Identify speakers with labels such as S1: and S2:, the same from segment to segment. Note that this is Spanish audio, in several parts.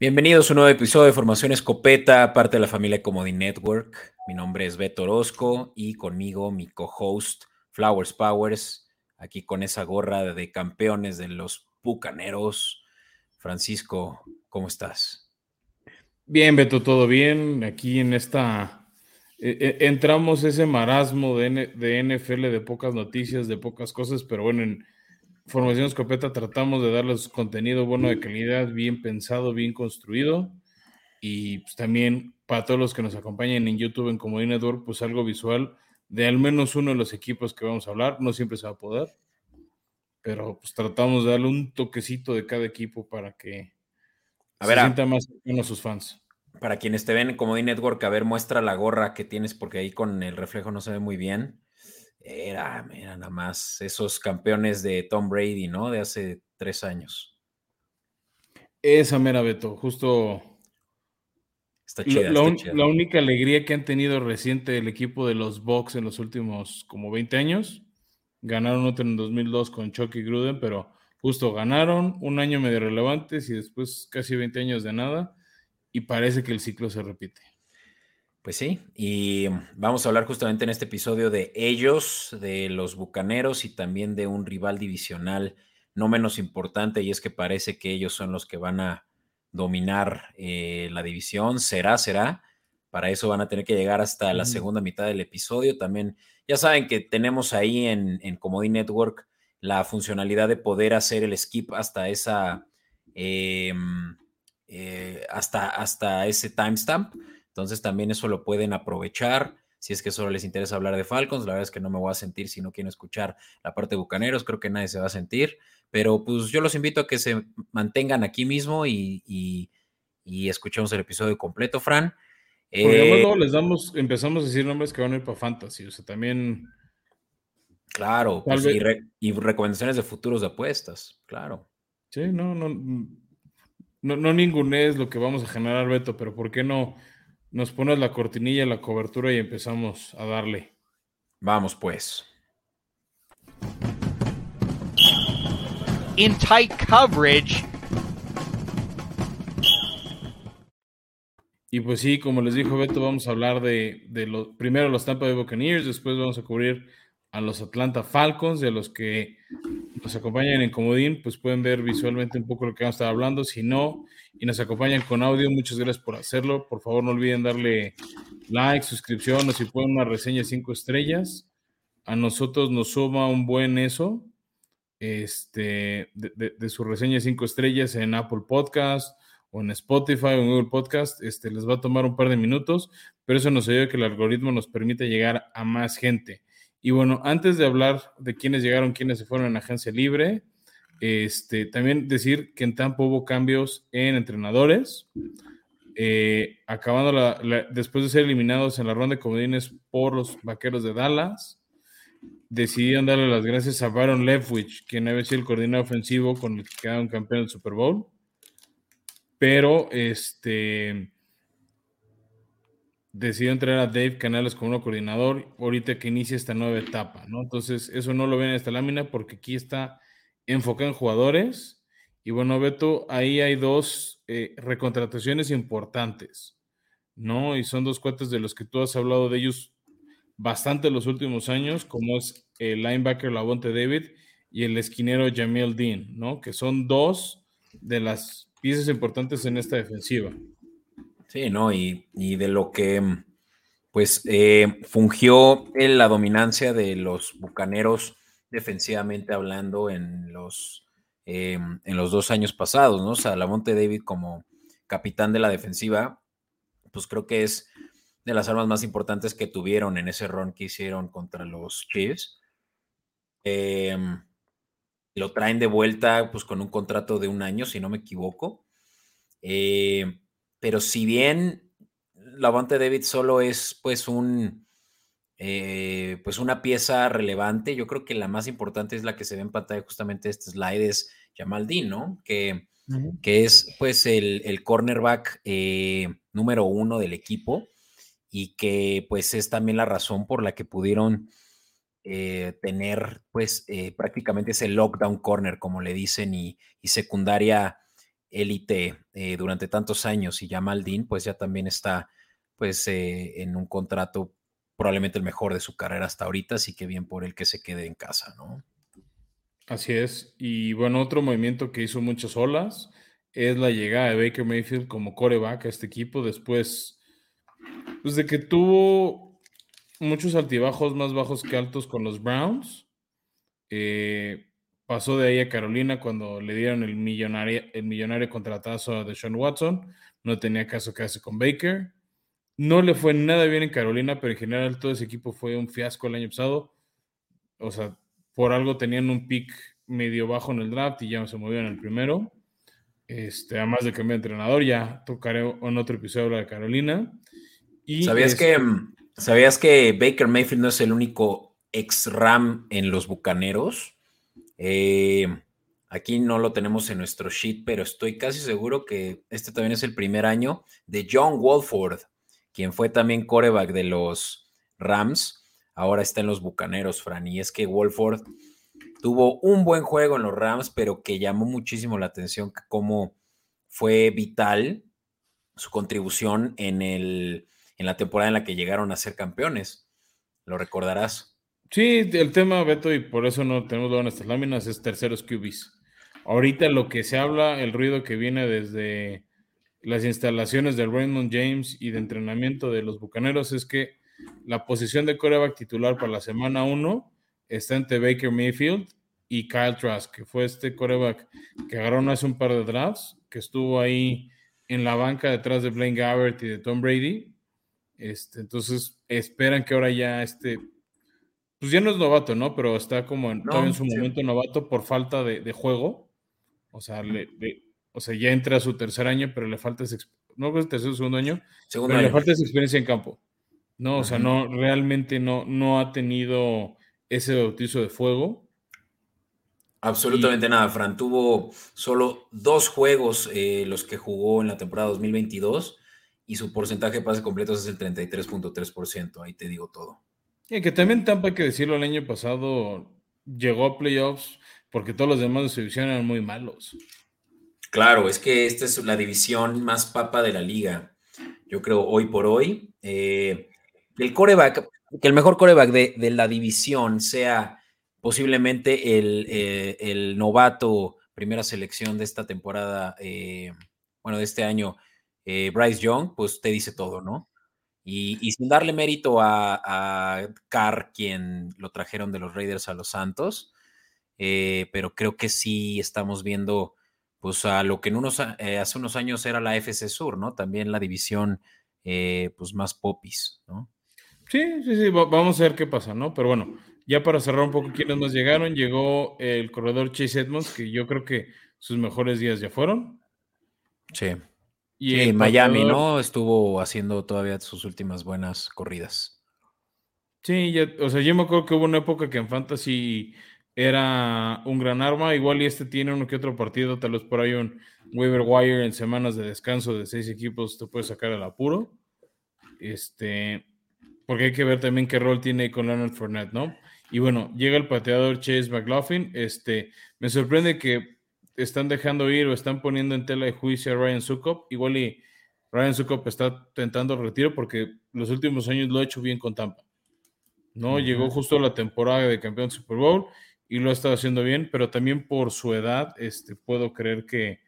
S1: Bienvenidos a un nuevo episodio de Formación Escopeta, parte de la familia Comedy Network. Mi nombre es Beto Orozco y conmigo mi co-host Flowers Powers, aquí con esa gorra de campeones de los Bucaneros. Francisco, ¿cómo estás?
S2: Bien, Beto, todo bien. Aquí en esta eh, entramos ese marasmo de, de NFL de pocas noticias, de pocas cosas, pero bueno, en Formación Escopeta tratamos de darles contenido bueno de calidad, bien pensado, bien construido. Y pues, también para todos los que nos acompañan en YouTube en Comedy Network, pues algo visual de al menos uno de los equipos que vamos a hablar. No siempre se va a poder, pero pues tratamos de darle un toquecito de cada equipo para que
S1: a se
S2: sienta más a sus fans.
S1: Para quienes te ven en Comedy Network, a ver, muestra la gorra que tienes porque ahí con el reflejo no se ve muy bien. Era, mira, nada más esos campeones de Tom Brady, ¿no? De hace tres años.
S2: Esa mera, Beto, justo.
S1: Está chida,
S2: la,
S1: está chida.
S2: la, única alegría que han tenido reciente el equipo de los Bucks en los últimos como 20 años. Ganaron otro en 2002 con Chucky Gruden, pero justo ganaron un año medio relevantes y después casi 20 años de nada. Y parece que el ciclo se repite.
S1: Pues sí, y vamos a hablar justamente en este episodio de ellos, de los Bucaneros y también de un rival divisional no menos importante y es que parece que ellos son los que van a dominar eh, la división. ¿Será? ¿Será? Para eso van a tener que llegar hasta la segunda mitad del episodio. También ya saben que tenemos ahí en, en Network la funcionalidad de poder hacer el skip hasta esa, eh, eh, hasta, hasta ese timestamp. Entonces también eso lo pueden aprovechar. Si es que solo les interesa hablar de Falcons, la verdad es que no me voy a sentir si no quieren escuchar la parte de Bucaneros, creo que nadie se va a sentir, pero pues yo los invito a que se mantengan aquí mismo y, y, y escuchemos el episodio completo, Fran.
S2: Eh, luego les damos, empezamos a decir nombres que van a ir para Fantasy, o sea, también...
S1: Claro, pues, y, re, y, recomendaciones de futuros de apuestas, claro.
S2: Sí, no, no, no, no ningún es lo que vamos a generar, Beto, pero ¿por qué no? Nos pones la cortinilla, la cobertura y empezamos a darle.
S1: Vamos pues.
S3: In tight coverage.
S2: Y pues sí, como les dijo Beto, vamos a hablar de, de los primero los Tampa Bay Buccaneers, después vamos a cubrir a los Atlanta Falcons, de los que nos acompañan en Comodín, pues pueden ver visualmente un poco lo que vamos a estar hablando. Si no, y nos acompañan con audio, muchas gracias por hacerlo. Por favor, no olviden darle like, suscripción o si pueden una reseña cinco estrellas. A nosotros nos suma un buen eso este, de, de, su reseña cinco estrellas en Apple Podcast o en Spotify o en Google Podcast. Este, les va a tomar un par de minutos, pero eso nos ayuda a que el algoritmo nos permita llegar a más gente. Y bueno, antes de hablar de quiénes llegaron, quiénes se fueron en agencia libre, este, también decir que en Tampa hubo cambios en entrenadores. Eh, acabando la, después de ser eliminados en la ronda de comodines por los vaqueros de Dallas, decidieron darle las gracias a Baron Leftwich, quien había sido el coordinador ofensivo con el que quedaron campeón del Super Bowl. Pero este decidió entrenar a Dave Canales como un coordinador ahorita que inicia esta nueva etapa, ¿no? Entonces, eso no lo ven en esta lámina porque aquí está enfocado en jugadores. Y bueno, Beto, ahí hay dos eh, recontrataciones importantes, ¿no? Y son dos cuates de los que tú has hablado de ellos bastante los últimos años, como es el linebacker Lavonte David y el esquinero Jamil Dean, ¿no? Que son dos de las piezas importantes en esta defensiva.
S1: Sí, ¿no? Y, y de lo que pues eh, fungió en la dominancia de los bucaneros defensivamente hablando en los, eh, en los dos años pasados, ¿no? O sea, Lamonte David como capitán de la defensiva, pues creo que es de las armas más importantes que tuvieron en ese run que hicieron contra los Chiefs. Eh, lo traen de vuelta pues con un contrato de un año, si no me equivoco. Eh, pero si bien Lavante David solo es pues un eh, pues una pieza relevante, yo creo que la más importante es la que se ve en pantalla justamente este slide es Jamal Dean, ¿no? Que, uh -huh. que es pues el, el cornerback eh, número uno del equipo y que pues es también la razón por la que pudieron eh, tener pues prácticamente ese lockdown corner como le dicen y, y secundaria élite eh, durante tantos años y ya Maldín pues ya también está pues eh, en un contrato probablemente el mejor de su carrera hasta ahorita, así que bien por el que se quede en casa, ¿no?
S2: Así es. Y bueno, otro movimiento que hizo muchas olas es la llegada de Baker Mayfield como coreback a este equipo después pues, de que tuvo muchos altibajos más bajos que altos con los Browns. Eh, pasó de ahí a Carolina cuando le dieron el millonario, el millonario contratazo de Sean Watson. No tenía caso que hace con Baker. No le fue nada bien en Carolina, pero en general todo ese equipo fue un fiasco el año pasado. O sea, por algo tenían un pick medio bajo en el draft y ya se movieron el primero. Este, además de cambiar de entrenador, ya tocaré en otro episodio de Carolina.
S1: Y ¿Sabías, que, mm, ¿Sabías que Baker Mayfield no es el único ex Ram en los Bucaneros? Eh, aquí no lo tenemos en nuestro sheet, pero estoy casi seguro que este también es el primer año de John Walford, quien fue también coreback de los Rams. Ahora está en los Bucaneros, Fran. Y es que Walford tuvo un buen juego en los Rams, pero que llamó muchísimo la atención como fue vital su contribución en, el, en la temporada en la que llegaron a ser campeones. Lo recordarás.
S2: Sí, el tema, Beto, y por eso no tenemos en estas láminas, es terceros QBs. Ahorita lo que se habla, el ruido que viene desde las instalaciones de Raymond James y de entrenamiento de los Bucaneros es que la posición de coreback titular para la semana 1 está entre Baker Mayfield y Kyle Trask, que fue este coreback que agarraron hace un par de drafts, que estuvo ahí en la banca detrás de Blaine Gabbert y de Tom Brady. Este, entonces esperan que ahora ya este, pues ya no es novato, ¿no? Pero está como en, en su momento novato por falta de, juego. O sea, o sea, ya entra a su tercer año, pero le falta ese, no es tercer o segundo año, pero le falta esa experiencia en campo. No, o sea, no, realmente no, no ha tenido ese bautizo de fuego.
S1: Absolutamente nada, Fran. Tuvo solo dos juegos eh, los que jugó en la temporada 2022 y su porcentaje de pase completos es el 33.3%. Ahí te digo todo.
S2: Y que también Tampa, hay que decirlo, el año pasado llegó a playoffs porque todos los demás de su división eran muy malos.
S1: Claro, es que esta es la división más papa de la liga. Yo creo hoy por hoy. Eh, el coreback, que el mejor coreback de, la división sea posiblemente el, eh, novato primera selección de esta temporada, eh, bueno, de este año, Bryce Young, pues te dice todo, ¿no? Y, sin darle mérito a, a, Carr, quien lo trajeron de los Raiders a los Santos, pero creo que sí estamos viendo, pues a lo que en unos, hace unos años era la FC Sur, ¿no? También la división, pues más popis, ¿no?
S2: Sí, sí, sí, vamos a ver qué pasa, ¿no? Pero bueno, ya para cerrar un poco quiénes nos llegaron, llegó el corredor Chase Edmonds, que yo creo que sus mejores días ya fueron.
S1: Sí. Y Miami, ¿no? Estuvo haciendo todavía sus últimas buenas corridas.
S2: Sí, o sea, yo me acuerdo que hubo una época que en Fantasy era un gran arma, igual y este tiene uno que otro partido, tal vez por ahí un waiver wire en semanas de descanso de seis equipos te puede sacar al apuro. Este, porque hay que ver también qué rol tiene con Leonard Fournette, ¿no? Y bueno, llega el pateador Chase McLaughlin. Este, me sorprende que están dejando ir o están poniendo en tela de juicio a Ryan Sukop. Igual y Ryan Sukop está tentando el retiro porque los últimos años lo ha hecho bien con Tampa. ¿no? Llegó justo la temporada de campeón Super Bowl y lo ha estado haciendo bien, pero también por su edad, este, puedo creer que,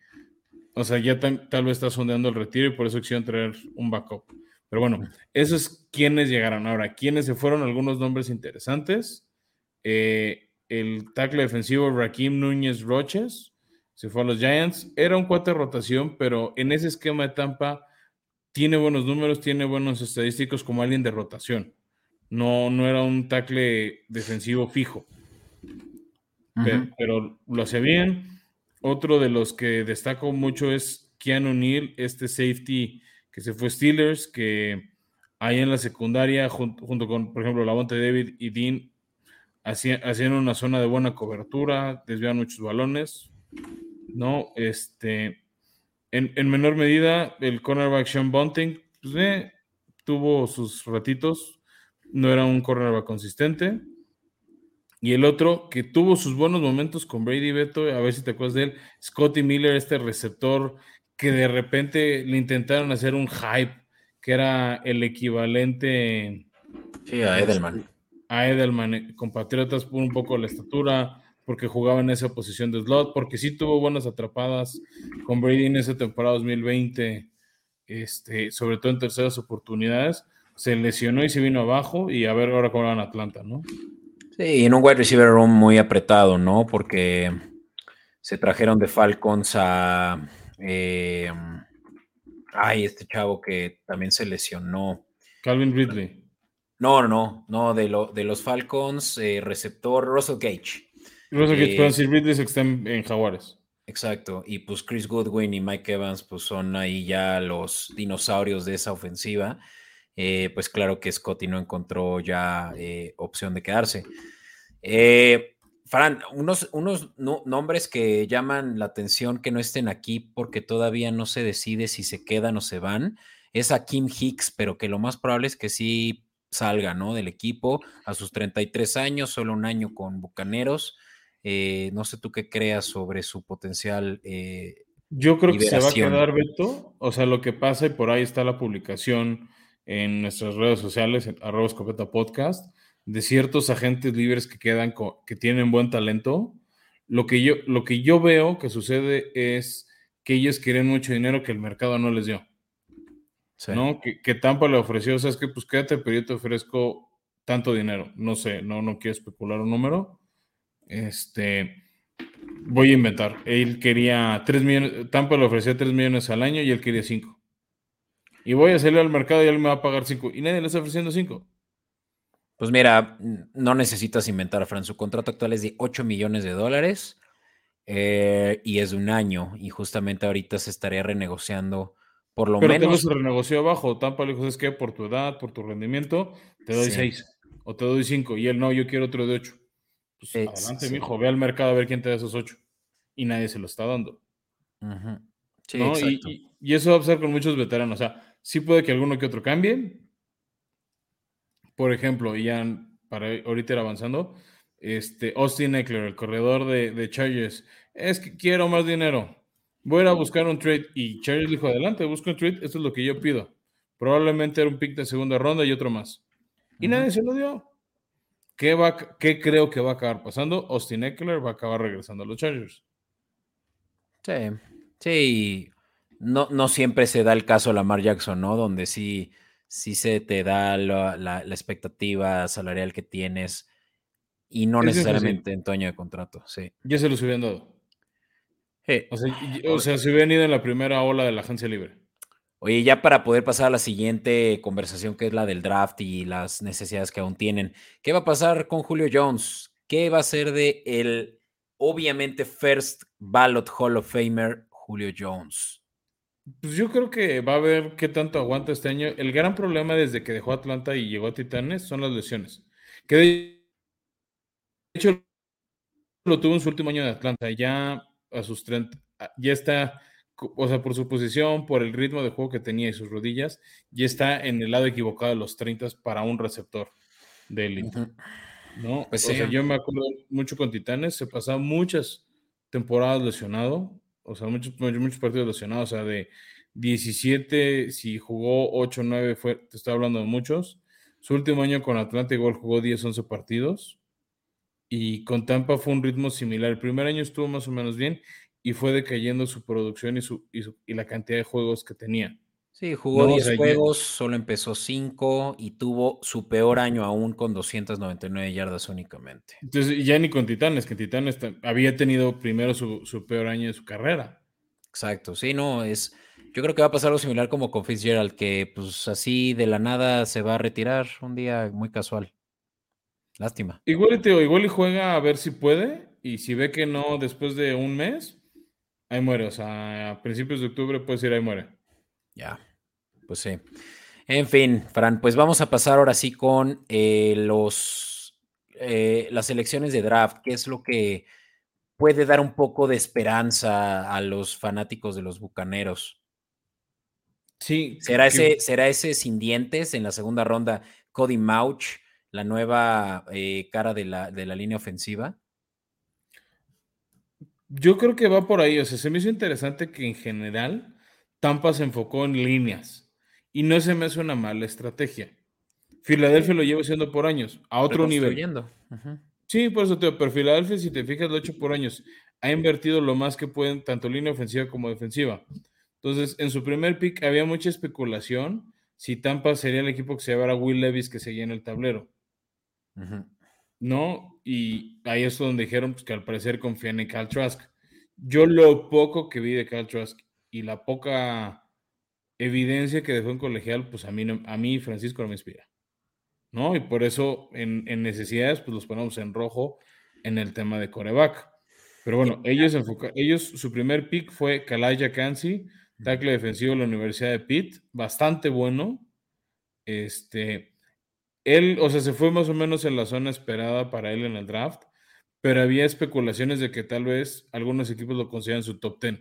S2: o sea, ya tal vez está sondeando el retiro y por eso quisieron traer un backup. Pero bueno, eso es quienes llegaron. Ahora, quienes se fueron, algunos nombres interesantes. Eh, el tackle defensivo Rakim Núñez Roches se fue a los Giants. Era un cuate de rotación, pero en ese esquema de Tampa tiene buenos números, tiene buenos estadísticos como alguien de rotación. No, no era un tackle defensivo fijo. pero, pero, lo hace bien. Otro de los que destaco mucho es Keanu Neal, este safety que se fue Steelers, que ahí en la secundaria, junto, con, por ejemplo, Lavonte David y Dean, hacían, una zona de buena cobertura, desviaban muchos balones, ¿no? Este, en, menor medida, el cornerback Sean Bunting, pues, eh, tuvo sus ratitos, no era un cornerback consistente. Y el otro que tuvo sus buenos momentos con Brady Beto, a ver si te acuerdas de él, Scotty Miller, este receptor que de repente le intentaron hacer un hype, que era el equivalente
S1: sí, a Edelman.
S2: A Edelman, eh, compatriotas por un poco la estatura, porque jugaba en esa posición de slot, porque sí tuvo buenas atrapadas con Brady en esa temporada 2020, este, sobre todo en terceras oportunidades. Se lesionó y se vino abajo, y a ver ahora cómo va en Atlanta, ¿no?
S1: Sí, en un wide receiver room muy apretado, ¿no? Porque se trajeron de Falcons a. Eh, ay, este chavo que también se lesionó.
S2: Calvin Ridley.
S1: No, no, no, de, lo, de los Falcons, eh, receptor Russell Gage.
S2: Russell Gage, pero si Ridley se está en, Jaguares.
S1: Exacto, y pues Chris Goodwin y Mike Evans, pues son ahí ya los dinosaurios de esa ofensiva. Eh, pues claro que Scotty no encontró ya eh, opción de quedarse. Eh, Fran, unos, unos nombres que llaman la atención que no estén aquí porque todavía no se decide si se quedan o se van, es a Kim Hicks, pero que lo más probable es que sí salga, ¿no? Del equipo a sus 33 años, solo un año con Bucaneros. No sé tú qué creas sobre su potencial.
S2: Yo creo que se va a quedar, Beto. O sea, lo que pasa, y por ahí está la publicación en nuestras redes sociales, en arroba escopeta podcast, de ciertos agentes libres que quedan, que tienen buen talento. Lo que, yo, lo que yo veo que sucede es que ellos quieren mucho dinero que el mercado no les dio. ¿No? Que, que, Tampa le ofreció, o sea, es que pues quédate, pero yo te ofrezco tanto dinero. No sé, no, no quiero especular un número. Este, voy a inventar. Él quería 3 millones, Tampa le ofreció 3 millones al año y él quería 5 y voy a salir al mercado y él me va a pagar 5 y nadie le está ofreciendo 5.
S1: Pues mira, no necesitas inventar, Fran. Su contrato actual es de 8 millones de dólares eh, y es de un año. Y justamente ahorita se estaría renegociando por lo menos. Pero
S2: se renegoció abajo. Tampa le dijo: Es que por tu edad, por tu rendimiento, te doy 6 o te doy 5. Y él no, yo quiero otro de 8. Pues adelante, mi hijo, ve al mercado a ver quién te da esos 8. Y nadie se lo está dando. Sí, exacto. Y, y, eso va a pasar con muchos veteranos. O sea, Sí puede que alguno que otro cambie. Por ejemplo, y ya para ahorita ir avanzando, este, Austin Eckler, el corredor de, de Chargers, es que quiero más dinero. Voy a ir a buscar un trade. Y Chargers dijo, adelante, busco un trade, esto es lo que yo pido. Probablemente era un pick de segunda ronda y otro más. Y nadie se lo dio. ¿Qué, va, ¿Qué creo que va a acabar pasando? Austin Eckler va a acabar regresando a los Chargers.
S1: Sí, sí, no, siempre se da el caso Lamar Jackson, ¿no? Donde sí, sí se te da la, expectativa salarial que tienes y no necesariamente en tu año de contrato, sí.
S2: Ya se los hubieran dado. O, sea, se hubieran ido en la primera ola de la agencia libre.
S1: Oye, ya para poder pasar a la siguiente conversación, que es la del draft y las necesidades que aún tienen, ¿qué va a pasar con Julio Jones? ¿Qué va a ser de el, obviamente, first ballot Hall of Famer Julio Jones?
S2: Pues yo creo que va a ver qué tanto aguanta este año. El gran problema desde que dejó Atlanta y llegó a Titanes son las lesiones. Que de hecho lo tuvo en su último año de Atlanta. Ya a sus 30, ya está, o sea, por su posición, por el ritmo de juego que tenía y sus rodillas, ya está en el lado equivocado de los 30 para un receptor de élite. ¿no? Pues o sea, yo me acuerdo mucho con Titanes, se pasaba muchas temporadas lesionado o sea, muchos, muchos partidos lesionados, o sea, de 17, si jugó 8 9, fue, te estoy hablando de muchos. Su último año con Atlanta igual jugó 10, 11 partidos. Y con Tampa fue un ritmo similar. El primer año estuvo más o menos bien y fue decayendo su producción y, su, y la cantidad de juegos que tenía.
S1: Sí, jugó 10 juegos, solo empezó 5 y tuvo su peor año aún con 299 yardas únicamente.
S2: Entonces, ya ni con Titanes, que Titanes había tenido primero su, peor año de su carrera.
S1: Exacto, sí, no, es. Yo creo que va a pasar algo similar como con Fitzgerald, que pues así de la nada se va a retirar un día muy casual. Lástima.
S2: Igual, Teo, igual y juega a ver si puede, y si ve que no después de un mes, ahí muere. O sea, a principios de octubre puede ser ahí muere.
S1: Ya, pues sí. En fin, Fran, pues vamos a pasar ahora sí con eh, los, eh, las elecciones de draft, que es lo que puede dar un poco de esperanza a los fanáticos de los Bucaneros.
S2: Sí.
S1: ¿Será, ese, ¿será ese sin dientes en la segunda ronda Cody Mauch, la nueva eh, cara de la, de la línea ofensiva?
S2: Yo creo que va por ahí. O sea, se me hizo interesante que en general Tampa se enfocó en líneas y no se me hace una mala estrategia. Filadelfia lo lleva haciendo por años, a otro nivel. Sí, por eso te digo, pero Filadelfia, si te fijas, lo ha hecho por años. Ha invertido lo más que pueden, tanto línea ofensiva como defensiva. Entonces, en su primer pick había mucha especulación si Tampa sería el equipo que se llevara a Will Levis que seguía en el tablero. ¿No? Y ahí es donde dijeron pues, que al parecer confían en Cal Trask. Yo lo poco que vi de Cal Trask y la poca evidencia que dejó en colegial, pues a mí, a mí Francisco no me inspira. ¿No? Y por eso en, necesidades, pues los ponemos en rojo en el tema de coreback. Pero bueno, ellos, ellos su primer pick fue Kalaya Kansi, tackle defensivo de la Universidad de Pitt, bastante bueno. Este, él, o sea, se fue más o menos en la zona esperada para él en el draft, pero había especulaciones de que tal vez algunos equipos lo consideran su top 10.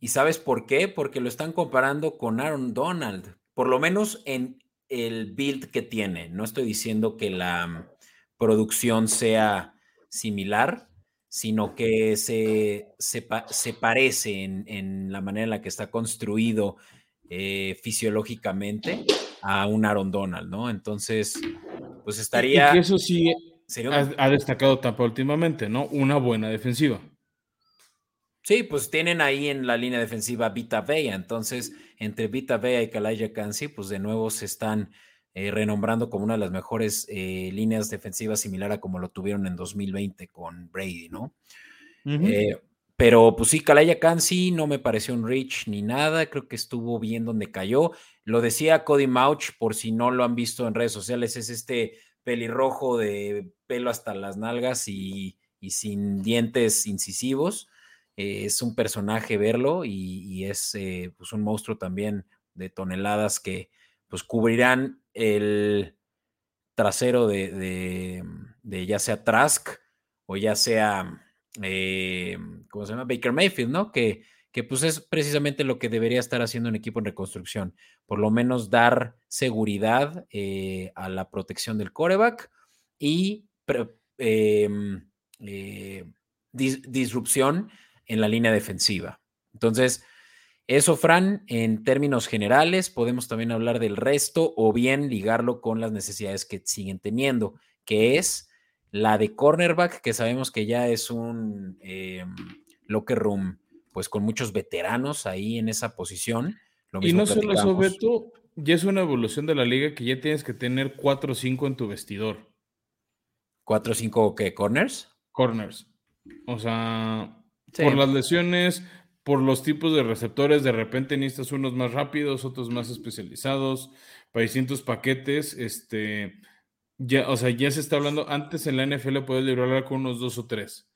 S1: ¿Y sabes por qué? Porque lo están comparando con Aaron Donald, por lo menos en el build que tiene. No estoy diciendo que la producción sea similar, sino que se, se, parece en, la manera en la que está construido eh, fisiológicamente a un Aaron Donald, ¿no? Entonces, pues estaría...
S2: Y eso sí ha, destacado Tampa últimamente, ¿no? Una buena defensiva.
S1: Sí, pues tienen ahí en la línea defensiva Vita Vea, entonces entre Vita Vea y Kalaya Kansi, pues de nuevo se están eh, renombrando como una de las mejores eh, líneas defensivas similar a como lo tuvieron en 2020 con Brady, ¿no? Eh, pero pues sí, Kalaya Kansi no me pareció un reach ni nada, creo que estuvo bien donde cayó. Lo decía Cody Mauch, por si no lo han visto en redes sociales, es este pelirrojo de pelo hasta las nalgas y, sin dientes incisivos. es un personaje verlo y, es pues un monstruo también de toneladas que pues cubrirán el trasero de, ya sea Trask o ya sea, eh, ¿cómo se llama? Baker Mayfield, ¿no? Que, que pues es precisamente lo que debería estar haciendo un equipo en reconstrucción, por lo menos dar seguridad eh, a la protección del coreback y em, eh, disrupción en la línea defensiva. Entonces, eso, Fran, en términos generales, podemos también hablar del resto o bien ligarlo con las necesidades que siguen teniendo, que es la de cornerback, que sabemos que ya es un eh, locker room, pues con muchos veteranos ahí en esa posición.
S2: y no solo eso, Beto, ya es una evolución de la liga que ya tienes que tener 4 o 5 en tu vestidor.
S1: ¿4 o 5 qué? ¿Corners?
S2: Corners. O sea, por las lesiones, por los tipos de receptores, de repente necesitas unos más rápidos, otros más especializados, para distintos paquetes, este, ya, o sea, ya se está hablando, antes en la NFL puedes librar con unos dos o tres,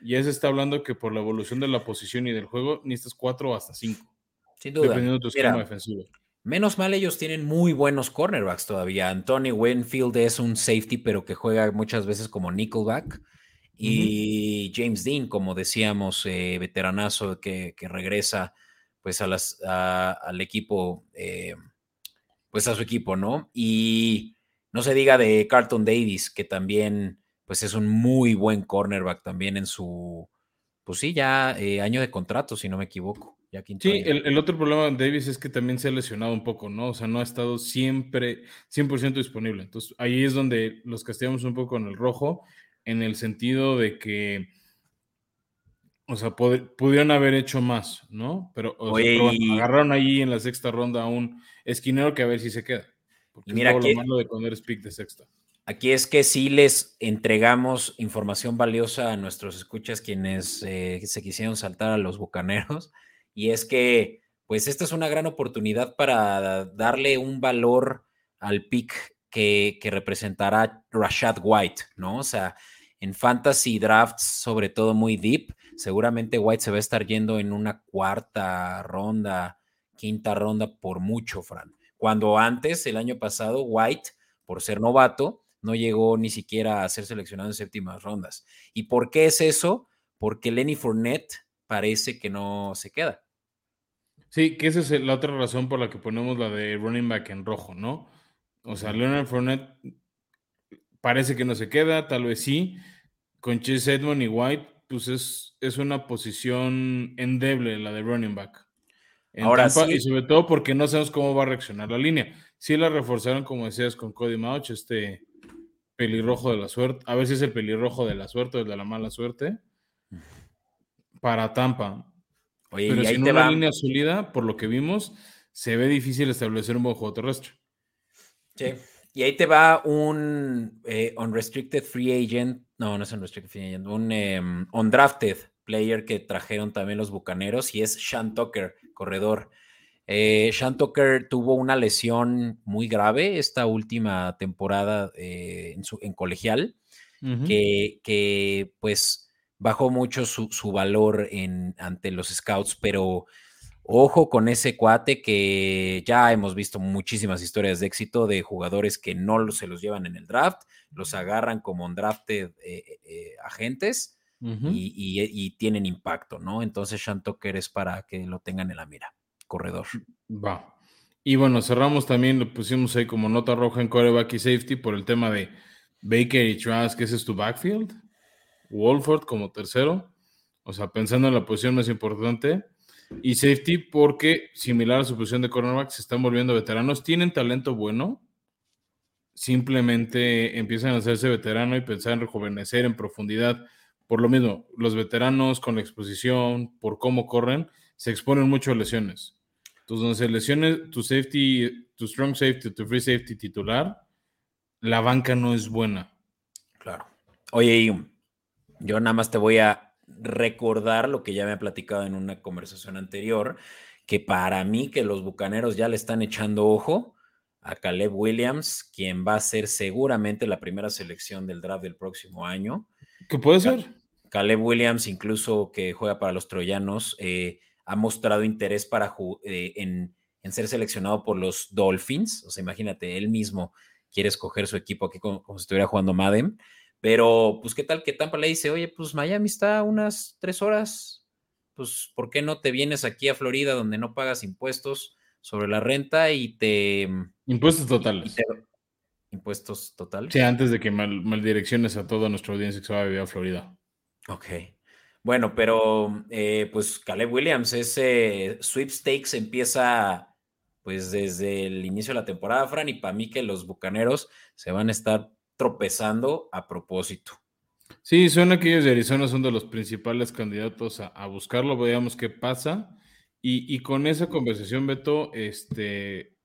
S2: ya se está hablando que por la evolución de la posición y del juego necesitas cuatro hasta cinco.
S1: Sin duda. Dependiendo de tu esquema defensivo. Menos mal ellos tienen muy buenos cornerbacks todavía. Anthony Winfield es un safety, pero que juega muchas veces como nickelback. Y James Dean, como decíamos, eh, veteranazo que, regresa pues a las, al equipo, eh, pues a su equipo, ¿no? Y no se diga de Carlton Davis, que también pues es un muy buen cornerback también en su, pues sí, ya eh, año de contrato, si no me equivoco. Ya
S2: sí, el, el, otro problema de Davis es que también se ha lesionado un poco, ¿no? O sea, no ha estado siempre 100% disponible. Entonces, ahí es donde los castigamos un poco en el rojo en el sentido de que, o sea, pudieron haber hecho más, ¿no? Pero, agarraron ahí en la sexta ronda a un esquinero que a ver si se queda. Porque mira, es lo malo de poner speak de sexta.
S1: Aquí es que sí les entregamos información valiosa a nuestros escuchas quienes eh, se quisieron saltar a los bucaneros. Y es que, pues, esta es una gran oportunidad para darle un valor al pick que, que representará Rashad White, ¿no? O sea, en fantasy drafts, sobre todo muy deep, seguramente White se va a estar yendo en una cuarta ronda, quinta ronda por mucho, Fran. Cuando antes, el año pasado, White, por ser novato, no llegó ni siquiera a ser seleccionado en séptimas rondas. ¿Y por qué es eso? Porque Lenny Fournette parece que no se queda.
S2: Sí, que esa es la otra razón por la que ponemos la de running back en rojo, ¿no? O sea, Leonard Fournette parece que no se queda, tal vez sí. Con Chase Edmond y White, pues es, es una posición endeble la de running back. Ahora sí. Y sobre todo porque no sabemos cómo va a reaccionar la línea. Sí la reforzaron, como decías, con Cody Mauch, este pelirrojo de la suerte. A ver si es el pelirrojo de la suerte o de la mala suerte. Para Tampa. Oye, Pero si no una línea sólida, por lo que vimos, se ve difícil establecer un buen juego terrestre.
S1: Sí. Y ahí te va un eh, unrestricted free agent, no, no es unrestricted free agent, un em, undrafted player que trajeron también los Bucaneros y es Sean Tucker, corredor. Eh, Sean Tucker tuvo una lesión muy grave esta última temporada eh, en, su, en, colegial, que, que, pues bajó mucho su, su valor en, ante los scouts, pero Ojo con ese cuate que ya hemos visto muchísimas historias de éxito de jugadores que no se los llevan en el draft, los agarran como un draft eh, eh, agentes y, tienen impacto, ¿no? Entonces Sean Tucker es para que lo tengan en la mira, corredor.
S2: Va. Y bueno, cerramos también, lo pusimos ahí como nota roja en coreback y safety por el tema de Baker y Trask, ese es tu backfield. Wolford como tercero. O sea, pensando en la posición más importante y safety porque, similar a su posición de cornerback, se están volviendo veteranos. Tienen talento bueno, simplemente empiezan a hacerse veterano y pensar en rejuvenecer en profundidad. Por lo mismo, los veteranos con la exposición, por cómo corren, se exponen mucho a lesiones. Entonces, donde se tu safety, tu strong safety, tu free safety titular, la banca no es buena.
S1: Claro. Oye, yo nada más te voy a recordar lo que ya me ha platicado en una conversación anterior, que para mí que los Bucaneros ya le están echando ojo a Caleb Williams, quien va a ser seguramente la primera selección del draft del próximo año.
S2: ¿Qué puede ser?
S1: Caleb Williams, incluso que juega para los Troyanos, eh, ha mostrado interés para eh, en, ser seleccionado por los Dolphins. O sea, imagínate, él mismo quiere escoger su equipo aquí como, como si estuviera jugando Madden. Pero, pues, ¿qué tal que Tampa le dice, oye, pues Miami está unas tres horas, pues, ¿por qué no te vienes aquí a Florida donde no pagas impuestos sobre la renta y te...
S2: Impuestos totales.
S1: impuestos totales.
S2: Sí, antes de que mal, maldirecciones a toda nuestra audiencia que se va a vivir a Florida.
S1: Ok. Bueno, pero eh, pues Caleb Williams, ese sweepstakes empieza pues desde el inicio de la temporada, Fran, y para mí que los Bucaneros se van a estar tropezando a propósito.
S2: Sí, suena que ellos de Arizona son de los principales candidatos a, buscarlo. Veamos qué pasa. Y, con esa conversación, Beto, este,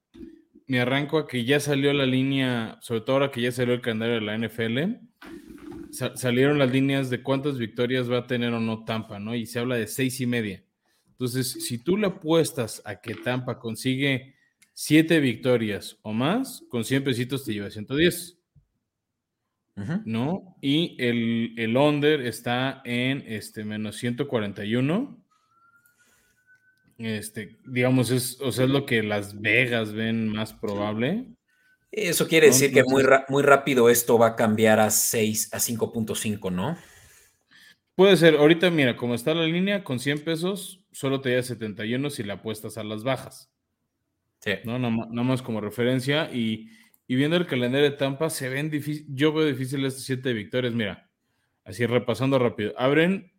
S2: me arranco a que ya salió la línea, sobre todo ahora que ya salió el calendario de la NFL, salieron las líneas de cuántas victorias va a tener o no Tampa, ¿no? Y se habla de seis y media. Entonces, si tú le apuestas a que Tampa consigue siete victorias o más, con 100 pesitos te lleva 110. ¿no? Y el, el under está en este menos 141. Este, digamos, es, o sea, es lo que Las Vegas ven más probable.
S1: Eso quiere decir que muy, muy rápido esto va a cambiar a 6, a 5.5, ¿no?
S2: Puede ser. Ahorita, mira, como está la línea, con 100 pesos solo te da 71 si la apuestas a las bajas. Sí. ¿No? Nada más como referencia. Y y viendo el calendario de Tampa, se ven difícil. Yo veo difícil estas siete victorias. Mira, así repasando rápido. Abren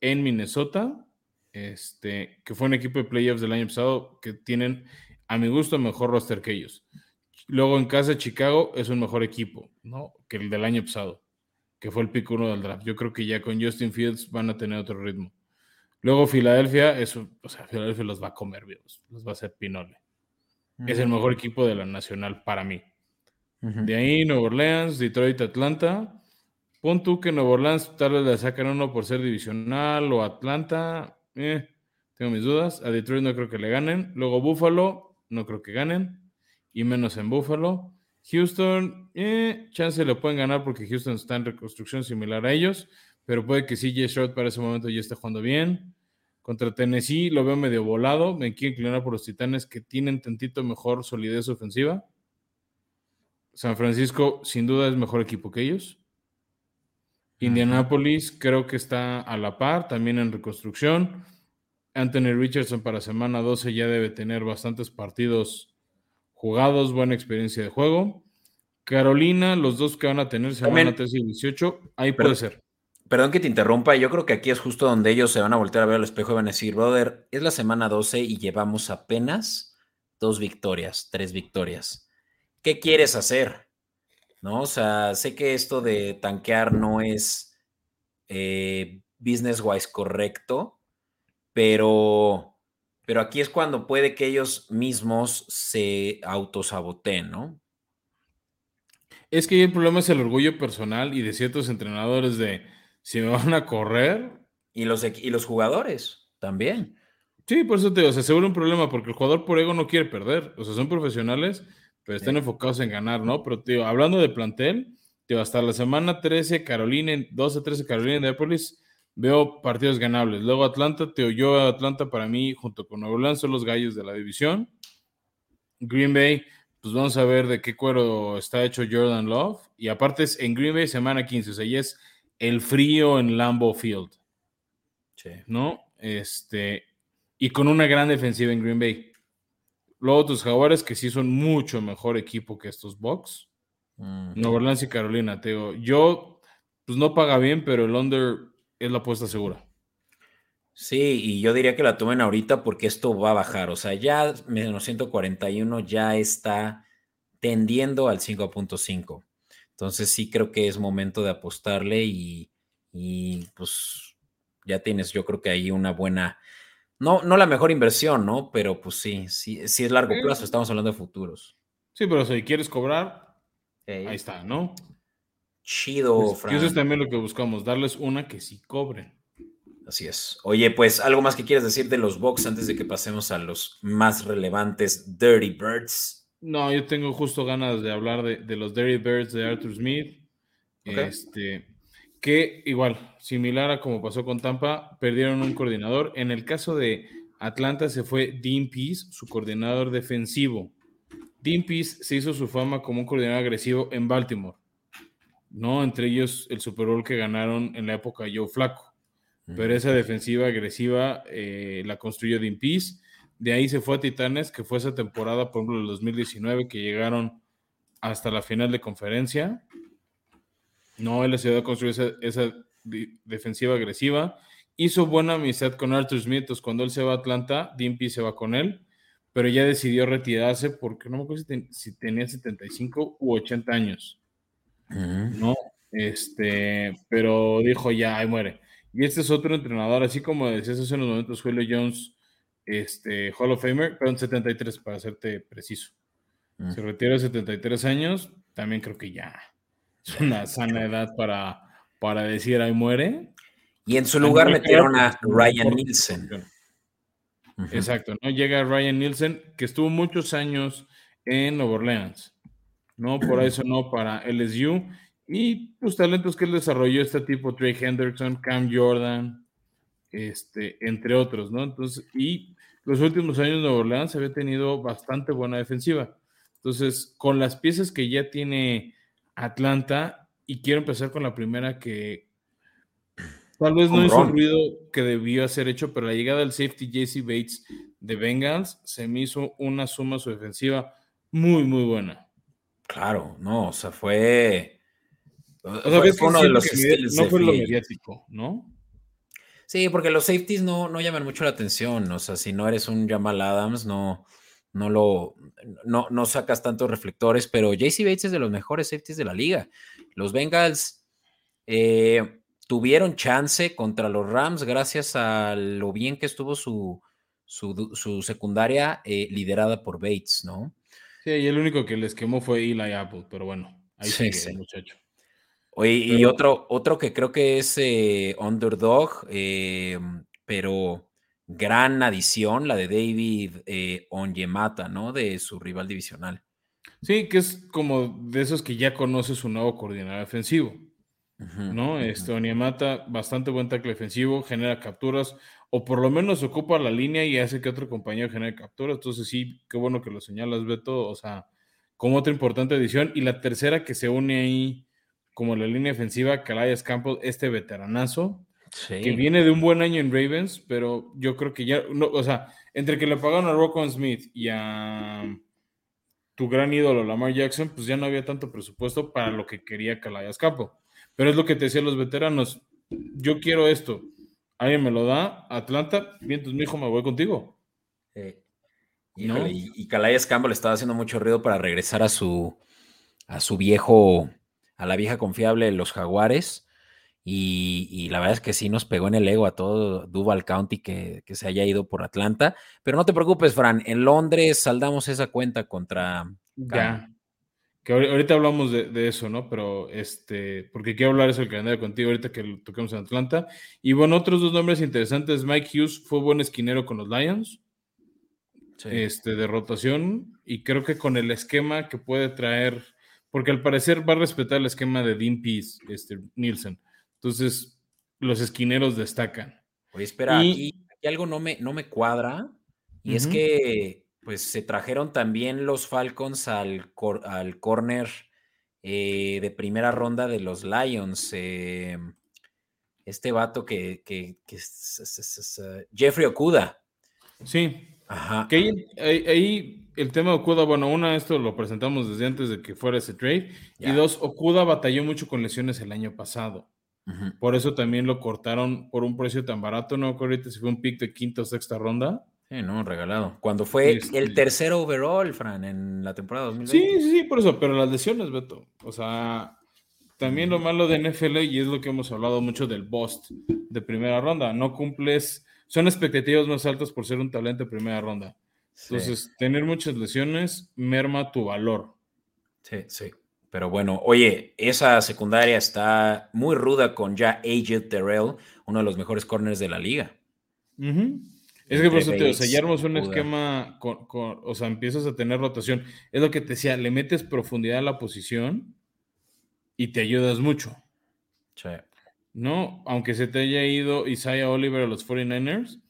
S2: en Minnesota, este, que fue un equipo de playoffs del año pasado, que tienen, a mi gusto, mejor roster que ellos. Luego en casa de Chicago es un mejor equipo, ¿no? Que el del año pasado, que fue el pico uno del draft. Yo creo que ya con Justin Fields van a tener otro ritmo. Luego Filadelfia, eso, o sea, Filadelfia los va a comer vivos, los va a hacer pinole. Es el mejor equipo de la nacional para mí. De ahí Nueva Orleans, Detroit, Atlanta. Pon tú que Nueva Orleans tal vez le sacan uno por ser divisional o Atlanta. Eh, tengo mis dudas. A Detroit no creo que le ganen. Luego Buffalo, no creo que ganen. Y menos en Buffalo. Houston, eh, chance le pueden ganar porque Houston está en reconstrucción similar a ellos. Pero puede que sí, J. para ese momento ya esté jugando bien. Contra Tennessee lo veo medio volado. Me quiero inclinar por los Titanes que tienen tantito mejor solidez ofensiva. San Francisco sin duda es mejor equipo que ellos. Indianapolis creo que está a la par, también en reconstrucción. Anthony Richardson para semana 12 ya debe tener bastantes partidos jugados, buena experiencia de juego. Carolina, los dos que van a tener semana 13 y 18, ahí puede ser.
S1: Perdón que te interrumpa, yo creo que aquí es justo donde ellos se van a voltear a ver al espejo y van a decir, brother, es la semana 12 y llevamos apenas dos victorias, tres victorias. ¿Qué quieres hacer? ¿No? O sea, sé que esto de tanquear no es eh, business-wise correcto, pero, pero aquí es cuando puede que ellos mismos se autosaboteen, ¿no?
S2: Es que el problema es el orgullo personal y de ciertos entrenadores de si me van a correr.
S1: Y los, y los jugadores también.
S2: Sí, por eso te digo, se asegura un problema porque el jugador por ego no quiere perder. O sea, son profesionales, pero están enfocados en ganar, ¿no? Pero, tío, hablando de plantel, tío, hasta la semana 13, Carolina, 12-13, Carolina, Indianapolis, veo partidos ganables. Luego Atlanta, tío, yo Atlanta para mí, junto con Nuevo Orleans, son los gallos de la división. Green Bay, pues vamos a ver de qué cuero está hecho Jordan Love. Y aparte es en Green Bay semana 15, o sea, ya es el frío en Lambeau Field. Sí. ¿No? Este, y con una gran defensiva en Green Bay. Luego tus jaguares, que sí son mucho mejor equipo que estos Bucks. Nueva Orleans y Carolina, te digo. Yo, pues no paga bien, pero el under es la apuesta segura.
S1: Sí, y yo diría que la tomen ahorita porque esto va a bajar. O sea, ya menos 141 ya está tendiendo al 5.5. Entonces sí creo que es momento de apostarle y, pues ya tienes, yo creo que ahí una buena, no, no la mejor inversión, ¿no? Pero pues sí, sí, sí es largo plazo, estamos hablando de futuros.
S2: Sí, pero si quieres cobrar, ahí está, ¿no?
S1: Chido,
S2: Frank. Eso es también lo que buscamos, darles una que sí cobren.
S1: Así es. Oye, pues algo más que quieres decir de los box antes de que pasemos a los más relevantes Dirty Birds.
S2: No, yo tengo justo ganas de hablar de, los Dirty Birds de Arthur Smith. Este, que igual, similar a como pasó con Tampa, perdieron un coordinador. En el caso de Atlanta se fue Dean Pease, su coordinador defensivo. Dean Pease se hizo su fama como un coordinador agresivo en Baltimore. ¿No? Entre ellos el Super Bowl que ganaron en la época Joe Flaco. Pero esa defensiva agresiva eh, la construyó Dean Pease de ahí se fue a Titanes, que fue esa temporada, por ejemplo, el 2019, que llegaron hasta la final de conferencia. No, él ayudó a construir esa, defensiva agresiva. Hizo buena amistad con Arthur Smith, cuando él se va a Atlanta, Dimpy se va con él, pero ya decidió retirarse porque no me acuerdo si, tenía 75 u 80 años. No, este, pero dijo ya, ahí muere. Y este es otro entrenador, así como decías hace unos momentos, Julio Jones este, Hall of Famer, pero en 73 para serte preciso. Se retira a 73 años, también creo que ya es una sana edad para, para decir ahí muere.
S1: Y en su lugar metieron a Ryan Nielsen.
S2: Exacto, ¿no? Llega Ryan Nielsen, que estuvo muchos años en Nueva Orleans, ¿no? Por eso no para LSU. Y los talentos que él desarrolló, este tipo, Trey Hendrickson, Cam Jordan, este, entre otros, ¿no? Entonces, y los últimos años de Nueva Orleans había tenido bastante buena defensiva. Entonces, con las piezas que ya tiene Atlanta, y quiero empezar con la primera que tal vez no hizo el ruido que debió hacer hecho, pero la llegada del safety Jesse Bates de Bengals se me hizo una suma su defensiva muy, muy buena.
S1: Claro, no, o sea, fue.
S2: O sea, fue, uno de los no fue lo mediático, ¿no?
S1: Sí, porque los safeties no, no llaman mucho la atención. O sea, si no eres un Jamal Adams, no, no lo no, no sacas tantos reflectores, pero JC Bates es de los mejores safeties de la liga. Los Bengals eh, tuvieron chance contra los Rams gracias a lo bien que estuvo su, su, secundaria eh, liderada por Bates, ¿no?
S2: Sí, y el único que les quemó fue Eli Apple, pero bueno, ahí sí, sigue el muchacho.
S1: Oye, y otro, otro que creo que es eh, underdog, eh, pero gran adición, la de David eh, Onyemata, ¿no? De su rival divisional.
S2: Sí, que es como de esos que ya conoce su nuevo coordinador defensivo, ¿no? Este Onyemata, bastante buen tackle defensivo, genera capturas, o por lo menos ocupa la línea y hace que otro compañero genere capturas. Entonces, sí, qué bueno que lo señalas, Beto. O sea, como otra importante adición. Y la tercera que se une ahí como la línea defensiva, Calais Campbell, este veteranazo, que viene de un buen año en Ravens, pero yo creo que ya, no, o sea, entre que le pagaron a Rockwell Smith y a, tu gran ídolo Lamar Jackson, pues ya no había tanto presupuesto para lo que quería Calais Capo. Pero es lo que te decían los veteranos, yo quiero esto, alguien me lo da, Atlanta, bien, entonces mi hijo me voy contigo.
S1: y, y Calais Campbell estaba haciendo mucho ruido para regresar a su, a su viejo, a la vieja confiable de los Jaguares. Y, la verdad es que sí nos pegó en el ego a todo Duval County que, se haya ido por Atlanta. Pero no te preocupes, Fran, en Londres saldamos esa cuenta contra.
S2: Ya. Que ahorita hablamos de, eso, ¿no? Pero este, porque quiero hablar eso del calendario contigo ahorita que lo toquemos en Atlanta. Y bueno, otros dos nombres interesantes. Mike Hughes fue buen esquinero con los Lions. Este, de rotación. Y creo que con el esquema que puede traer, porque al parecer va a respetar el esquema de Dean Pease, este, Nielsen. Entonces, los esquineros destacan.
S1: Oye, espera, aquí, algo no me, no me cuadra. Y es que, pues, se trajeron también los Falcons al, al corner eh, de primera ronda de los Lions. Eh, este vato que, que, es, Jeffrey Okuda.
S2: Sí. Ajá. Que ahí, el tema de Okuda, bueno, una, esto lo presentamos desde antes de que fuera ese trade. Y dos, Okuda batalló mucho con lesiones el año pasado. Por eso también lo cortaron por un precio tan barato, ¿no? Ahorita si fue un pick de quinta o sexta ronda.
S1: Sí, no, regalado. Cuando fue el tercer overall, Fran, en la temporada 2020.
S2: Sí, sí, sí, por eso, pero las lesiones, Beto. O sea, también lo malo de NFL, y es lo que hemos hablado mucho del Bust de primera ronda, no cumples, son expectativas más altas por ser un talento de primera ronda. Entonces, tener muchas lesiones merma tu valor.
S1: Sí, sí. Pero bueno, oye, esa secundaria está muy ruda con ya AJ Terrell, uno de los mejores corners de la liga.
S2: Es que por eso te, o sea, ya un esquema, con, o sea, empiezas a tener rotación. Es lo que te decía, le metes profundidad a la posición y te ayudas mucho. Sí. ¿No? Aunque se te haya ido Isaiah Oliver a los 49ers,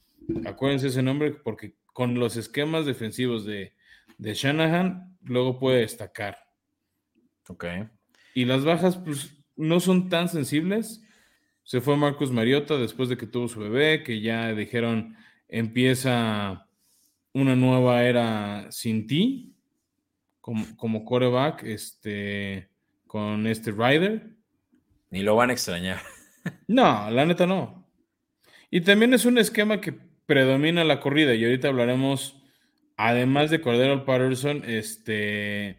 S2: acuérdense ese nombre porque con los esquemas defensivos de, de Shanahan, luego puede destacar.
S1: Ok.
S2: Y las bajas, pues, no son tan sensibles. Se fue Marcus Mariota después de que tuvo su bebé, que ya dijeron empieza una nueva era sin ti, como, como coreback, este, con este Ryder.
S1: Ni lo van a extrañar.
S2: No, la neta no. Y también es un esquema que predomina la corrida, y ahorita hablaremos, además de Cordero Patterson, este,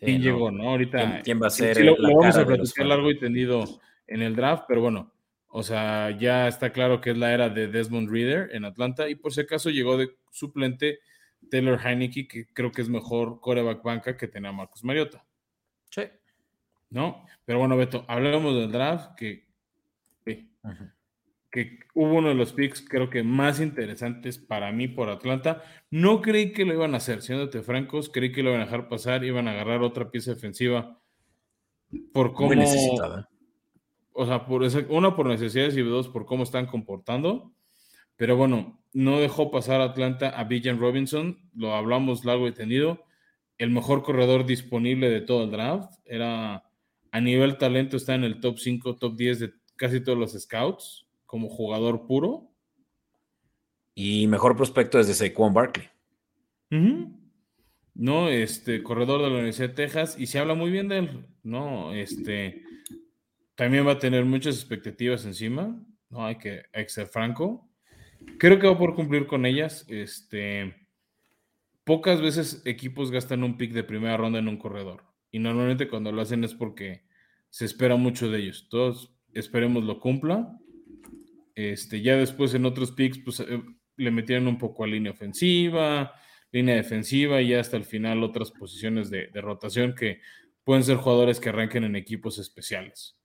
S2: ¿Quién llegó, no? Ahorita.
S1: ¿Quién, va a ser?
S2: Sí, lo, vamos a platicar largo y tendido en el draft, pero bueno, o sea, ya está claro que es la era de Desmond Reader en Atlanta y por si acaso llegó de suplente Taylor Heineke, que creo que es mejor coreback banca que tenía Marcus Mariota.
S1: Sí.
S2: ¿No? Pero bueno, Beto, hablemos del draft, que que hubo uno de los picks creo que más interesantes para mí por Atlanta. No creí que lo iban a hacer, siéndote francos, creí que lo iban a dejar pasar, iban a agarrar otra pieza defensiva por cómo... necesitada. O sea, por una por necesidades y dos por cómo están comportando. Pero bueno, no dejó pasar Atlanta a Villan Robinson, lo hablamos largo y tendido. El mejor corredor disponible de todo el draft. Era a nivel talento, está en el top 5, top 10 de casi todos los scouts como jugador puro.
S1: Y mejor prospecto desde Saquon Barkley.
S2: No, este, corredor de la Universidad de Texas, y se habla muy bien de él, ¿no? Este, también va a tener muchas expectativas encima, ¿no? Hay que, ser franco. Creo que va por cumplir con ellas. Este, pocas veces equipos gastan un pick de primera ronda en un corredor, y normalmente cuando lo hacen es porque se espera mucho de ellos. Todos esperemos lo cumpla. Este, ya después en otros picks, pues eh, le metieron un poco a línea ofensiva, línea defensiva y ya hasta el final otras posiciones de, rotación que pueden ser jugadores que arranquen en equipos especiales,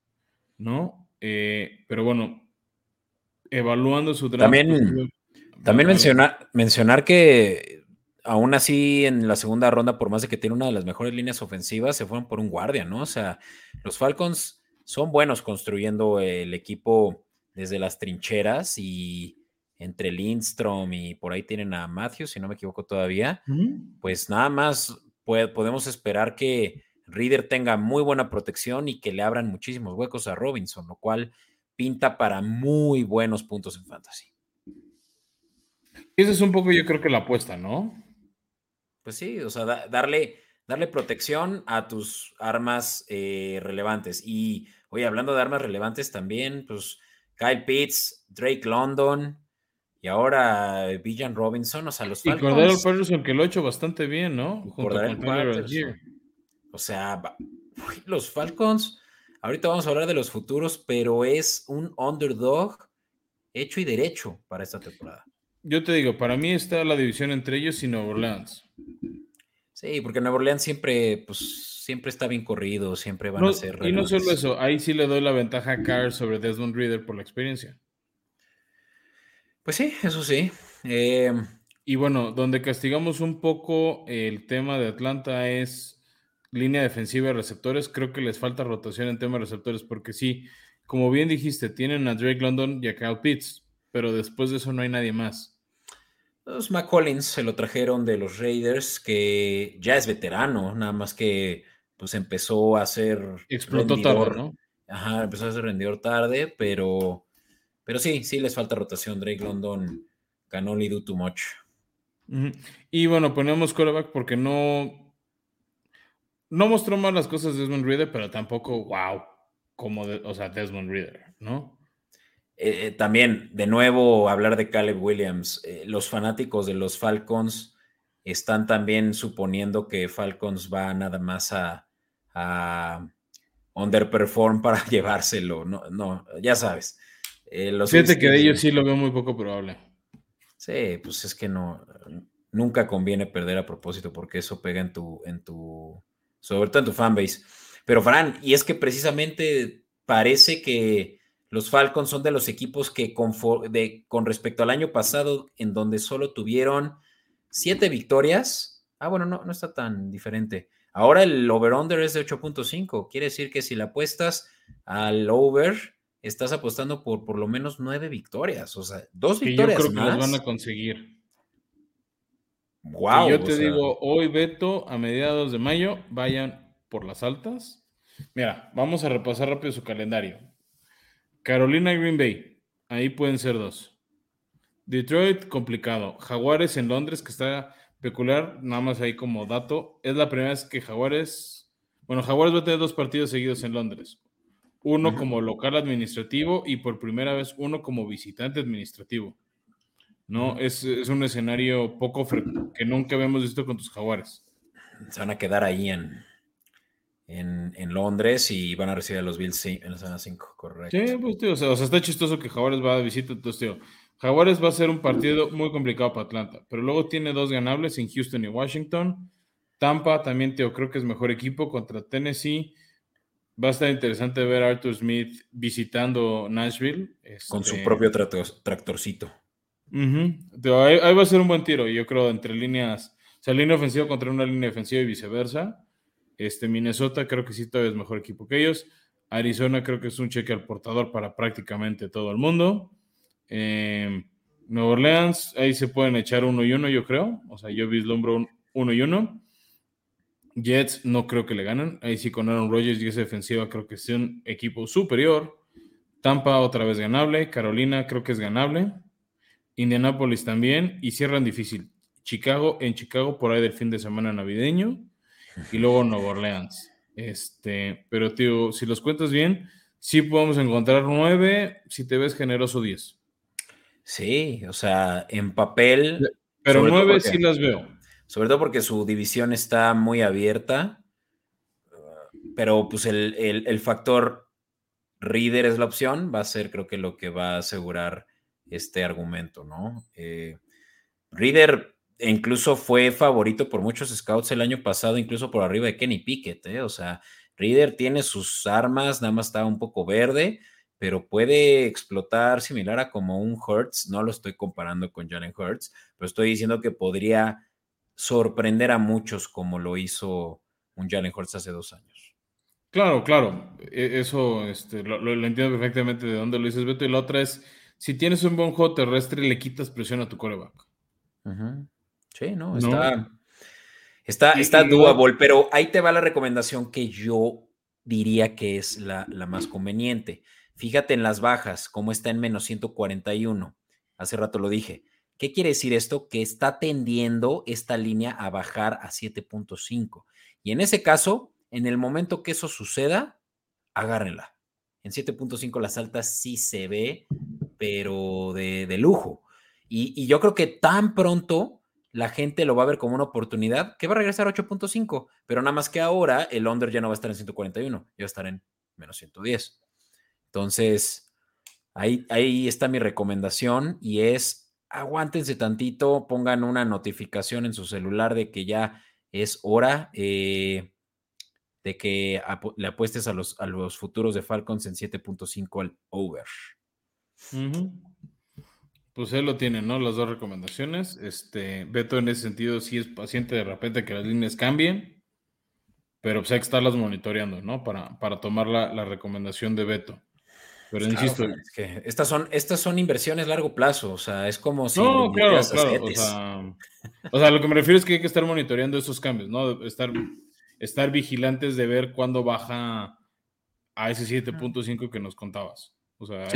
S2: ¿no? Eh, pero bueno, evaluando su
S1: draft. También, también mencionar, mencionar que aún así en la segunda ronda, por más de que tiene una de las mejores líneas ofensivas, se fueron por un guardia, ¿no? O sea, los Falcons son buenos construyendo el equipo desde las trincheras y entre Lindstrom y por ahí tienen a Matthews, si no me equivoco todavía, pues nada más podemos esperar que Reader tenga muy buena protección y que le abran muchísimos huecos a Robinson, lo cual pinta para muy buenos puntos en fantasy.
S2: Esa es un poco yo creo que la apuesta, ¿no?
S1: Pues sí, o sea, darle, darle protección a tus armas eh, relevantes. Y, oye, hablando de armas relevantes también, pues Kyle Pitts, Drake London y ahora Villan Robinson, o sea, los
S2: Falcons. Y Cordero Patterson que lo ha hecho bastante bien, ¿no?
S1: Junto con O sea, los Falcons, ahorita vamos a hablar de los futuros, pero es un underdog hecho y derecho para esta temporada.
S2: Yo te digo, para mí está la división entre ellos y Nueva Orleans.
S1: Sí, porque Nueva Orleans siempre, pues, siempre está bien corrido, siempre van a ser.
S2: Y no solo eso, ahí sí le doy la ventaja a Carr sobre Desmond Reader por la experiencia.
S1: Pues sí, eso sí. Eh,
S2: y bueno, donde castigamos un poco el tema de Atlanta es línea defensiva de receptores. Creo que les falta rotación en tema de receptores, porque sí, como bien dijiste, tienen a Drake London y a Kyle Pitts, pero después de eso no hay nadie más.
S1: Los McCollins se lo trajeron de los Raiders, que ya es veterano, nada más que pues empezó a ser
S2: explotó tarde, ¿no?
S1: Ajá, empezó a ser rendidor tarde, pero pero sí, sí les falta rotación. Drake London can only do too much.
S2: Y bueno, ponemos coreback porque no no mostró mal las cosas Desmond Reader, pero tampoco wow, como o sea, Desmond Reader, ¿no?
S1: Eh, eh, también, de nuevo, hablar de Caleb Williams. Eh, los fanáticos de los Falcons están también suponiendo que Falcons va nada más a, underperform para llevárselo. No, no ya sabes.
S2: Fíjate que de ellos sí lo veo muy poco probable.
S1: Sí, pues es que no, nunca conviene perder a propósito porque eso pega en tu, en tu, sobre todo en tu fanbase. Pero Fran, y es que precisamente parece que los Falcons son de los equipos que con, con respecto al año pasado, en donde solo tuvieron siete victorias. Ah, bueno, no, no está tan diferente. Ahora el over-under es de 8.5. Quiere decir que si le apuestas al over, estás apostando por por lo menos nueve victorias. O sea, dos victorias.
S2: Yo creo que las van a conseguir. Wow. yo te digo, hoy, Beto, a mediados de mayo, vayan por las altas. Mira, vamos a repasar rápido su calendario. Carolina Green Bay, ahí pueden ser dos. Detroit, complicado. Jaguares en Londres, que está peculiar, nada más ahí como dato. Es la primera vez que Jaguares, bueno, Jaguares va a tener dos partidos seguidos en Londres. Uno como local administrativo y por primera vez uno como visitante administrativo. ¿No? Es, es un escenario poco que nunca habíamos visto con tus Jaguares.
S1: Se van a quedar ahí en, en, Londres y van a recibir a los Bills en la zona 5, correcto.
S2: Sí, pues tío, o sea, está chistoso que Jaguares va a visita, entonces tío, Jaguares va a ser un partido muy complicado para Atlanta, pero luego tiene dos ganables en Houston y Washington. Tampa también, tío, creo que es mejor equipo contra Tennessee. Va a estar interesante ver a Arthur Smith visitando Nashville.
S1: Con su este propio tractorcito.
S2: Ahí, va a ser un buen tiro, yo creo, entre líneas, o sea, línea ofensiva contra una línea defensiva y viceversa. Este, Minnesota creo que sí todavía es mejor equipo que ellos. Arizona creo que es un cheque al portador para prácticamente todo el mundo. Eh, Nueva Orleans, ahí se pueden echar uno y uno, yo creo. O sea, yo vislumbro uno y uno. Jets no creo que le ganen. Ahí sí con Aaron Rodgers y esa defensiva creo que es un equipo superior. Tampa otra vez ganable. Carolina creo que es ganable. Indianapolis también. Y cierran difícil. Chicago en Chicago por ahí del fin de semana navideño y luego Nueva Orleans. Este, pero tío, si los cuentas bien, sí podemos encontrar nueve, si te ves generoso, diez.
S1: Sí, o sea, en papel.
S2: Pero nueve sí las veo.
S1: Sobre todo porque su división está muy abierta. Pero pues el, factor Reader es la opción, va a ser creo que lo que va a asegurar este argumento, ¿no? Eh, Reader incluso fue favorito por muchos scouts el año pasado, incluso por arriba de Kenny Pickett. ¿eh? O sea, Reader tiene sus armas, nada más está un poco verde, pero puede explotar similar a como un Hertz. No lo estoy comparando con Jalen Hurts, pero estoy diciendo que podría sorprender a muchos como lo hizo un Jalen Hurts hace dos años.
S2: Claro, claro. E, eso este, lo, entiendo perfectamente de dónde lo dices, Beto. Y la otra es, si tienes un buen juego terrestre, le quitas presión a tu coreback.
S1: Ajá. Sí, no, está, está, está doable, pero ahí te va la recomendación que yo diría que es la, más conveniente. Fíjate en las bajas, cómo está en menos 141. Hace rato lo dije. ¿Qué quiere decir esto? Que está tendiendo esta línea a bajar a 7.5. Y en ese caso, en el momento que eso suceda, agárrenla. En 7.5 las altas sí se ve, pero de, lujo. Y, y, yo creo que tan pronto la gente lo va a ver como una oportunidad que va a regresar a 8.5, pero nada más que ahora el under ya no va a estar en 141, ya va a estar en menos 110. Entonces, ahí, ahí está mi recomendación y es aguántense tantito, pongan una notificación en su celular de que ya es hora eh, de que le apuestes a los, a los futuros de Falcons en 7.5 al over.
S2: Pues él lo tiene, ¿no? Las dos recomendaciones. Este, Beto en ese sentido sí es paciente de repente que las líneas cambien, pero pues hay que estarlas monitoreando, ¿no? Para, para tomar la, recomendación de Beto. Pero insisto.
S1: que estas son, estas son inversiones a largo plazo, o sea, es como si.
S2: No, claro, claro. O sea, o sea, lo que me refiero es que hay que estar monitoreando esos cambios, ¿no? Estar, estar vigilantes de ver cuándo baja a ese 7.5 que nos contabas. O sea,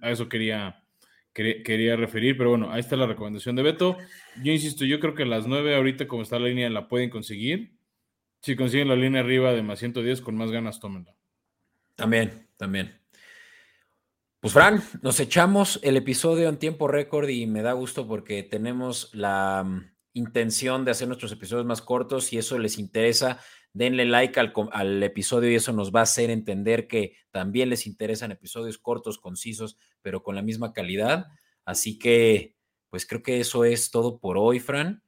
S2: a, eso quería, quería, referir, pero bueno, ahí está la recomendación de Beto. Yo insisto, yo creo que las 9 ahorita como está la línea la pueden conseguir. Si consiguen la línea arriba de más 110, con más ganas, tómenla.
S1: También, también. Pues Fran, nos echamos el episodio en tiempo récord y me da gusto porque tenemos la mm, intención de hacer nuestros episodios más cortos. Si eso les interesa, denle like al, al, episodio y eso nos va a hacer entender que también les interesan episodios cortos, concisos, pero con la misma calidad. Así que, pues creo que eso es todo por hoy, Fran.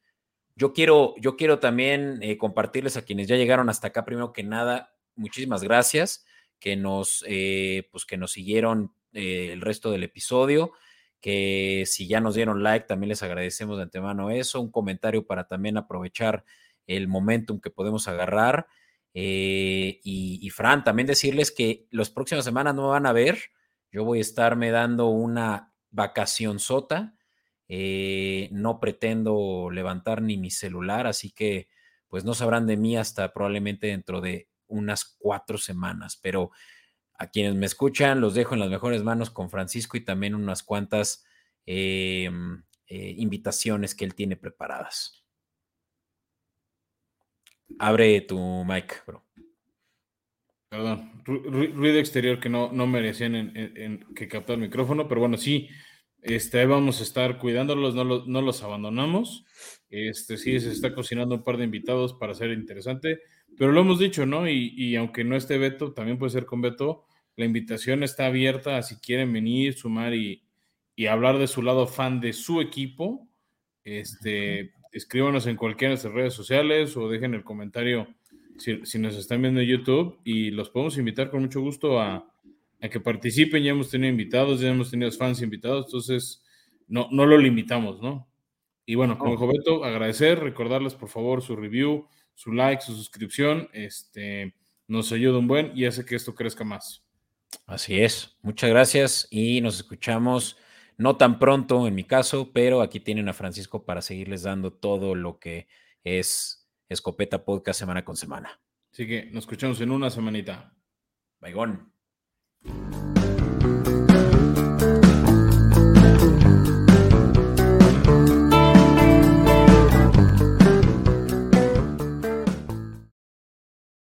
S1: Yo quiero, yo quiero también eh, compartirles a quienes ya llegaron hasta acá, primero que nada, muchísimas gracias que nos, eh, pues que nos siguieron eh, el resto del episodio, que si ya nos dieron like, también les agradecemos de antemano eso, un comentario para también aprovechar el momentum que podemos agarrar. y, y, Fran, también decirles que las próximas semanas no me van a ver, yo voy a estarme dando una vacación sota. Eh, no pretendo levantar ni mi celular, así que pues no sabrán de mí hasta probablemente dentro de unas cuatro semanas. Pero a quienes me escuchan, los dejo en las mejores manos con Francisco y también unas cuantas em, eh, invitaciones que él tiene preparadas. Abre tu mic, bro.
S2: Perdón, ruido exterior que no, no merecían que captar el micrófono, pero bueno, sí, este, vamos a estar cuidándolos, no los, no los abandonamos. Este, sí, se está cocinando un par de invitados para hacer interesante, pero lo hemos dicho, ¿no? Y, aunque no esté Beto, también puede ser con Beto, la invitación está abierta a si quieren venir, sumar y, y hablar de su lado fan de su equipo. Este, escríbanos en cualquiera de nuestras redes sociales o dejen el comentario si, nos están viendo en YouTube y los podemos invitar con mucho gusto a, que participen. Ya hemos tenido invitados, ya hemos tenido fans invitados, entonces no, no lo limitamos, ¿no? Y bueno, como dijo Beto, agradecer, recordarles por favor su review, su like, su suscripción, este, nos ayuda un buen y hace que esto crezca más.
S1: Así es, muchas gracias y nos escuchamos no tan pronto en mi caso, pero aquí tienen a Francisco para seguirles dando todo lo que es Escopeta Podcast semana con semana.
S2: Así que nos escuchamos en una semanita.
S1: Baigón.